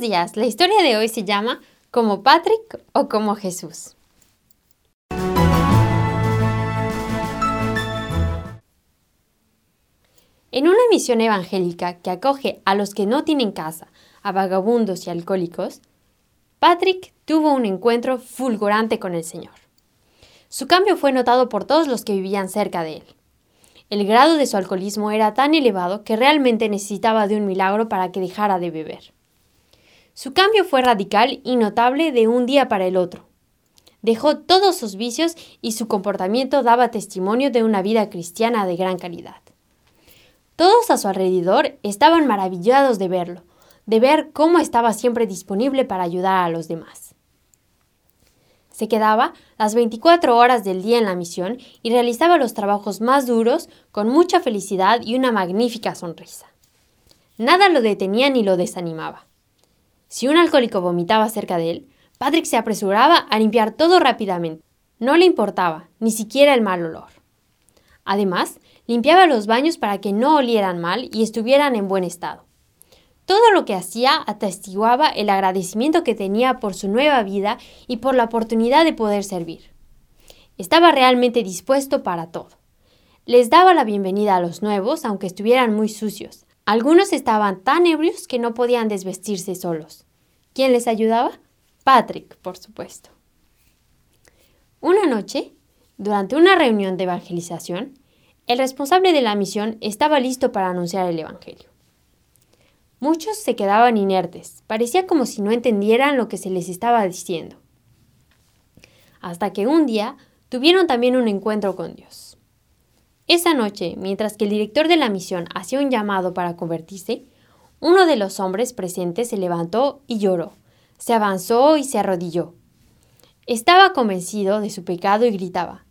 Días, la historia de hoy se llama Como Patrick o como Jesús. En una misión evangélica que acoge a los que no tienen casa, a vagabundos y alcohólicos, Patrick tuvo un encuentro fulgurante con el Señor. Su cambio fue notado por todos los que vivían cerca de él. El grado de su alcoholismo era tan elevado que realmente necesitaba de un milagro para que dejara de beber. Su cambio fue radical y notable de un día para el otro. Dejó todos sus vicios y su comportamiento daba testimonio de una vida cristiana de gran calidad. Todos a su alrededor estaban maravillados de verlo, de ver cómo estaba siempre disponible para ayudar a los demás. Se quedaba las 24 horas del día en la misión y realizaba los trabajos más duros con mucha felicidad y una magnífica sonrisa. Nada lo detenía ni lo desanimaba. Si un alcohólico vomitaba cerca de él, Patrick se apresuraba a limpiar todo rápidamente. No le importaba, ni siquiera el mal olor. Además, limpiaba los baños para que no olieran mal y estuvieran en buen estado. Todo lo que hacía atestiguaba el agradecimiento que tenía por su nueva vida y por la oportunidad de poder servir. Estaba realmente dispuesto para todo. Les daba la bienvenida a los nuevos, aunque estuvieran muy sucios. Algunos estaban tan ebrios que no podían desvestirse solos. ¿Quién les ayudaba? Patrick, por supuesto. Una noche, durante una reunión de evangelización, el responsable de la misión estaba listo para anunciar el Evangelio. Muchos se quedaban inertes, parecía como si no entendieran lo que se les estaba diciendo. Hasta que un día tuvieron también un encuentro con Dios. Esa noche, mientras que el director de la misión hacía un llamado para convertirse, uno de los hombres presentes se levantó y lloró, se avanzó y se arrodilló. Estaba convencido de su pecado y gritaba,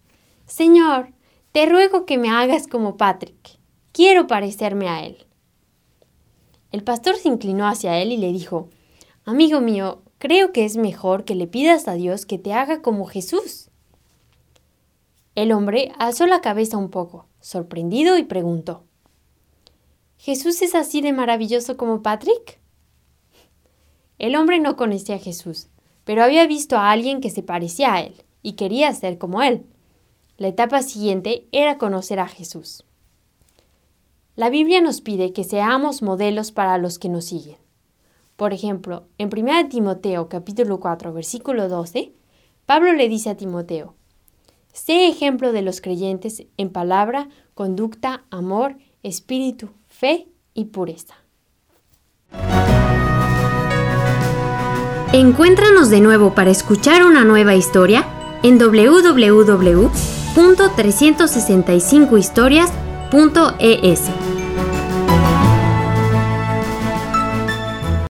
Señor, te ruego que me hagas como Patrick. Quiero parecerme a él. El pastor se inclinó hacia él y le dijo, Amigo mío, creo que es mejor que le pidas a Dios que te haga como Jesús. El hombre alzó la cabeza un poco, sorprendido, y preguntó, ¿Jesús es así de maravilloso como Patrick? El hombre no conocía a Jesús, pero había visto a alguien que se parecía a él y quería ser como él. La etapa siguiente era conocer a Jesús. La Biblia nos pide que seamos modelos para los que nos siguen. Por ejemplo, en 1 Timoteo capítulo 4 versículo 12, Pablo le dice a Timoteo, Sé ejemplo de los creyentes en palabra, conducta, amor, espíritu, fe y pureza. Encuéntranos de nuevo para escuchar una nueva historia en www 365historias.es.